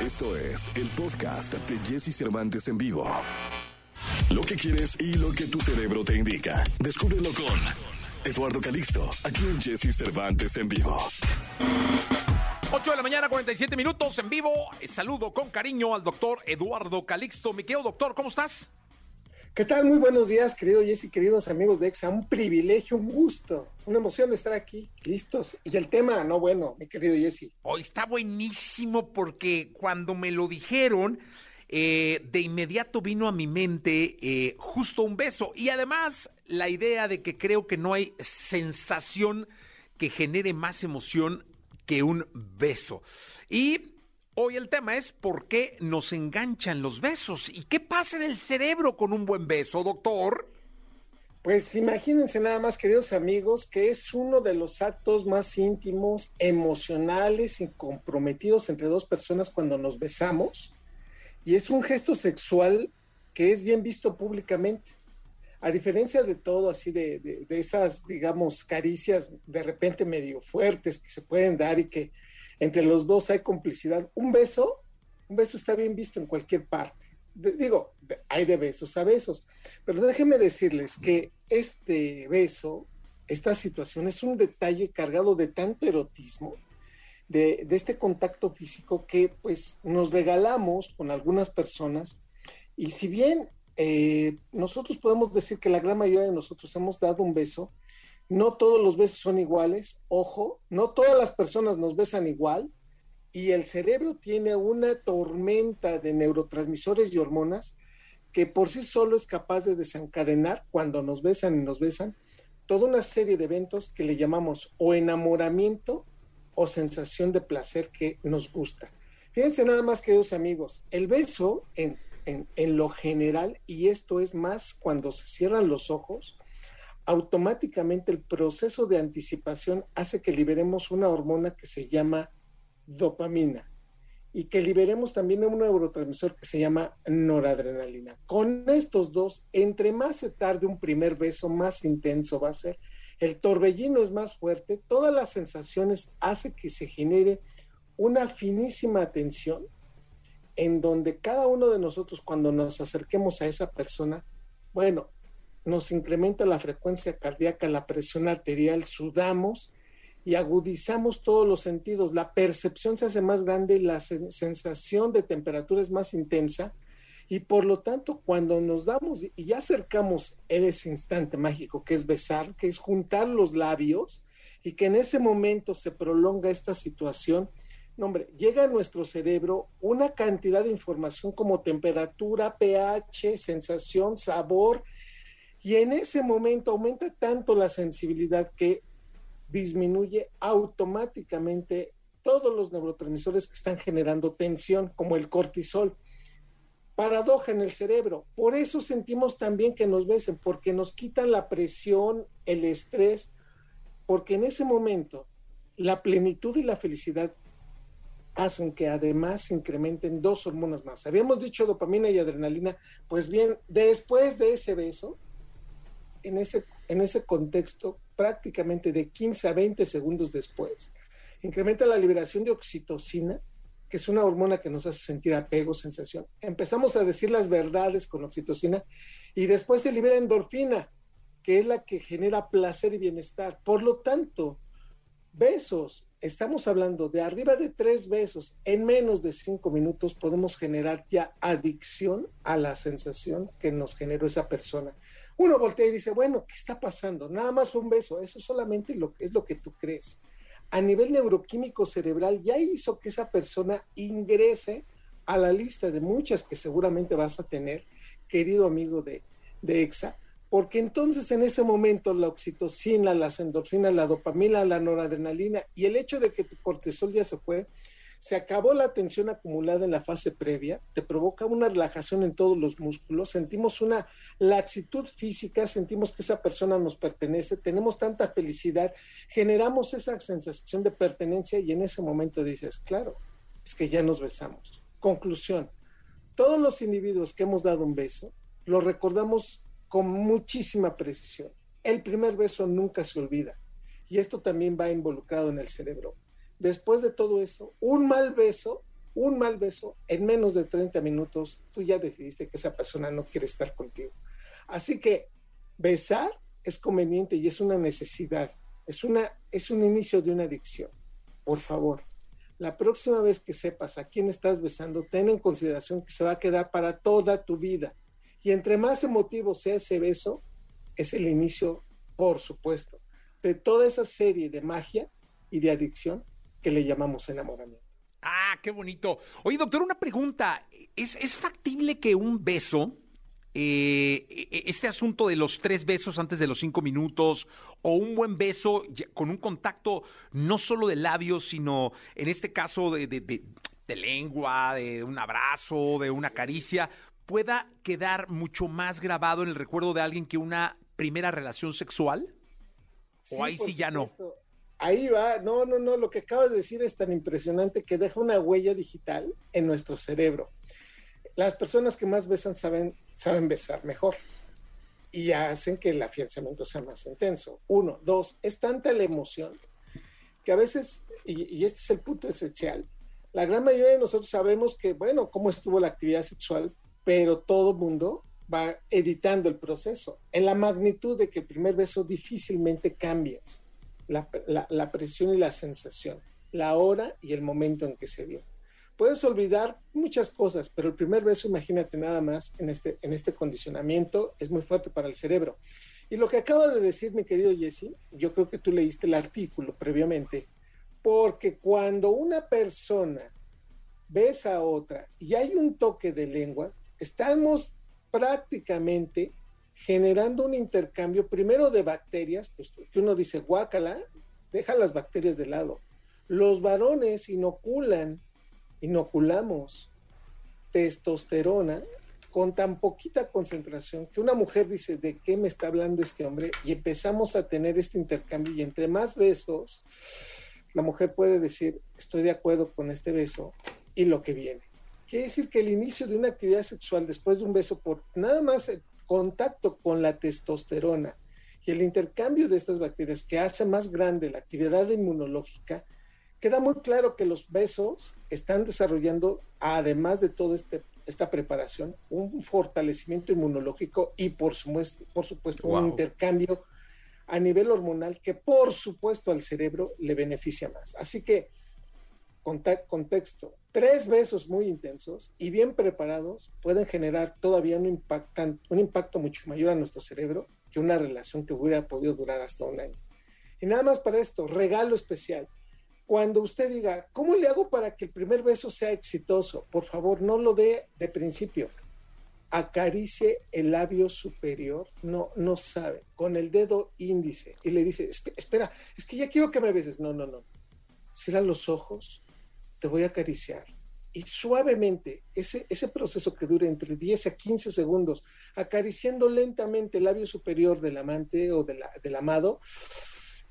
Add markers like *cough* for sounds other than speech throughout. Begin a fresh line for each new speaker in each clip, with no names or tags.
Esto es el podcast de Jesse Cervantes en vivo. Lo que quieres y lo que tu cerebro te indica. Descúbrelo con Eduardo Calixto, aquí en Jesse Cervantes en vivo.
8 de la mañana, 47 minutos en vivo. Saludo con cariño al doctor Eduardo Calixto. Mi querido doctor, ¿cómo estás?
¿Qué tal? Muy buenos días, querido Jesse, queridos amigos de EXA. Un privilegio, un gusto, una emoción de estar aquí, listos. Y el tema, no bueno, mi querido Jesse.
Hoy está buenísimo porque cuando me lo dijeron, eh, de inmediato vino a mi mente eh, justo un beso. Y además, la idea de que creo que no hay sensación que genere más emoción que un beso. Y Hoy el tema es por qué nos enganchan los besos y qué pasa en el cerebro con un buen beso, doctor.
Pues imagínense nada más, queridos amigos, que es uno de los actos más íntimos, emocionales y comprometidos entre dos personas cuando nos besamos. Y es un gesto sexual que es bien visto públicamente. A diferencia de todo, así de, de, de esas, digamos, caricias de repente medio fuertes que se pueden dar y que entre los dos hay complicidad. Un beso, un beso está bien visto en cualquier parte. digo, hay de besos a besos, pero déjenme decirles que este beso, esta situación es un detalle cargado de tanto erotismo, de, este contacto físico que pues nos regalamos con algunas personas y si bien eh, nosotros podemos decir que la gran mayoría de nosotros hemos dado un beso, no todos los besos son iguales, ojo, no todas las personas nos besan igual y el cerebro tiene una tormenta de neurotransmisores y hormonas que por sí solo es capaz de desencadenar cuando nos besan y nos besan toda una serie de eventos que le llamamos o enamoramiento o sensación de placer que nos gusta. Fíjense nada más, queridos amigos, el beso en, en, en lo general, y esto es más cuando se cierran los ojos, automáticamente el proceso de anticipación hace que liberemos una hormona que se llama dopamina y que liberemos también un neurotransmisor que se llama noradrenalina. Con estos dos, entre más se tarde un primer beso, más intenso va a ser. El torbellino es más fuerte, todas las sensaciones hace que se genere una finísima tensión en donde cada uno de nosotros cuando nos acerquemos a esa persona, bueno, nos incrementa la frecuencia cardíaca, la presión arterial, sudamos y agudizamos todos los sentidos. La percepción se hace más grande, la sensación de temperatura es más intensa y por lo tanto cuando nos damos y ya acercamos en ese instante mágico que es besar, que es juntar los labios y que en ese momento se prolonga esta situación, no, llega a nuestro cerebro una cantidad de información como temperatura, pH, sensación, sabor, y en ese momento aumenta tanto la sensibilidad que disminuye automáticamente todos los neurotransmisores que están generando tensión, como el cortisol. Paradoja en el cerebro. Por eso sentimos también que nos besen, porque nos quitan la presión, el estrés, porque en ese momento la plenitud y la felicidad hacen que además incrementen dos hormonas más. Habíamos dicho dopamina y adrenalina, pues bien, después de ese beso, en ese, en ese contexto prácticamente de 15 a 20 segundos después. Incrementa la liberación de oxitocina, que es una hormona que nos hace sentir apego, sensación. Empezamos a decir las verdades con oxitocina y después se libera endorfina, que es la que genera placer y bienestar. Por lo tanto, besos, estamos hablando de arriba de tres besos en menos de cinco minutos podemos generar ya adicción a la sensación que nos generó esa persona uno voltea y dice, bueno, ¿qué está pasando? Nada más fue un beso, eso solamente lo, es lo que tú crees. A nivel neuroquímico cerebral ya hizo que esa persona ingrese a la lista de muchas que seguramente vas a tener, querido amigo de, de EXA, porque entonces en ese momento la oxitocina, las endorfinas, la dopamina, la noradrenalina y el hecho de que tu cortisol ya se fue, se acabó la tensión acumulada en la fase previa, te provoca una relajación en todos los músculos, sentimos una laxitud física, sentimos que esa persona nos pertenece, tenemos tanta felicidad, generamos esa sensación de pertenencia y en ese momento dices, claro, es que ya nos besamos. Conclusión, todos los individuos que hemos dado un beso, lo recordamos con muchísima precisión. El primer beso nunca se olvida y esto también va involucrado en el cerebro después de todo eso, un mal beso un mal beso, en menos de 30 minutos, tú ya decidiste que esa persona no quiere estar contigo. Así que besar es conveniente y es una necesidad, es, una, es un inicio de una adicción. Por favor, la próxima vez que sepas a quién estás besando, ten en consideración que se va a quedar para toda tu vida. Y entre más emotivo sea ese beso, es el inicio, por supuesto, de toda esa serie de magia y de adicción que le llamamos enamoramiento.
Ah, qué bonito. Oye, doctor, una pregunta. ¿Es, es factible que un beso, eh, e, e, este asunto de los tres besos antes de los cinco minutos, o un buen beso con un contacto no solo de labios, sino en este caso de, de lengua, de un abrazo, de una caricia, pueda quedar mucho más grabado en el recuerdo de alguien que una primera relación sexual? ¿O ahí sí ya no?
Ahí va, no, no, no, lo que acabas de decir es tan impresionante que deja una huella digital en nuestro cerebro. Las personas que más besan saben, saben besar mejor y hacen que el afianzamiento sea más intenso. Uno, dos, es tanta la emoción que a veces, y, y este es el punto esencial, la gran mayoría de nosotros sabemos que, bueno, cómo estuvo la actividad sexual, pero todo mundo va editando el proceso en la magnitud de que el primer beso difícilmente cambias la, presión y la sensación, la hora y el momento en que se dio. Puedes olvidar muchas cosas, pero el primer beso, imagínate nada más, en este, en este condicionamiento es muy fuerte para el cerebro. Y lo que acaba de decir mi querido Jesse, yo creo que tú leíste el artículo previamente, porque cuando una persona besa a otra y hay un toque de lenguas, estamos prácticamente generando un intercambio primero de bacterias, que uno dice, guácala, deja las bacterias de lado. Los varones inoculan, inoculamos testosterona con tan poquita concentración que una mujer dice, ¿de qué me está hablando este hombre? Y empezamos a tener este intercambio y entre más besos, la mujer puede decir, estoy de acuerdo con este beso y lo que viene. Quiere decir que el inicio de una actividad sexual después de un beso por nada más contacto con la testosterona y el intercambio de estas bacterias que hace más grande la actividad inmunológica, queda muy claro que los besos están desarrollando, además de toda este, esta preparación, un fortalecimiento inmunológico y por supuesto, por supuesto un intercambio a nivel hormonal que por supuesto al cerebro le beneficia más. Así que, contexto, tres besos muy intensos y bien preparados pueden generar todavía un, impacto, un impacto mucho mayor a nuestro cerebro que una relación que hubiera podido durar hasta un año. Y nada más para esto, regalo especial. Cuando usted diga, ¿cómo le hago para que el primer beso sea exitoso? Por favor, no lo dé de principio. Acaricie el labio superior, no, no sabe, con el dedo índice y le dice, espera, es que ya quiero que me beses. No, no, no. Cierra los ojos, te voy a acariciar. Y suavemente, ese, ese proceso que dura entre 10 a 15 segundos, acariciando lentamente el labio superior del amante o del amado,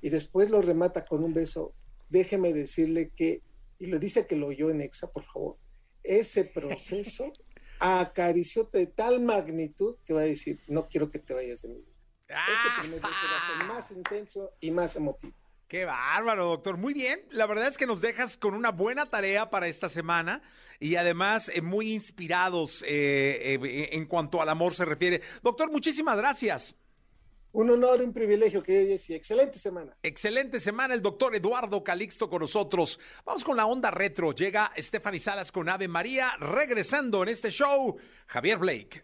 y después lo remata con un beso, déjeme decirle que, y lo dice que lo oyó en Exa, por favor, ese proceso *laughs* acarició de tal magnitud que va a decir, no quiero que te vayas de mi vida. Ese primer beso va a ser más intenso y más emotivo.
Qué bárbaro, doctor. Muy bien. La verdad es que nos dejas con una buena tarea para esta semana y además eh, muy inspirados eh, eh, en cuanto al amor se refiere. Doctor, muchísimas gracias.
Un honor, un privilegio, que Jessy. Excelente semana.
Excelente semana, el doctor Eduardo Calixto con nosotros. Vamos con la onda retro. Llega Stephanie Salas con Ave María, regresando en este show, Javier Blake.